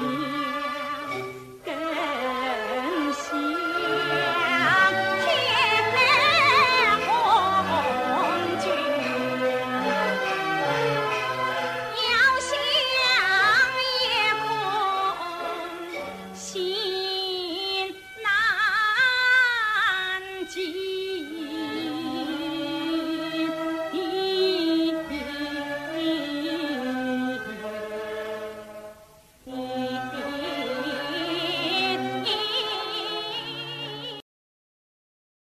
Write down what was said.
see.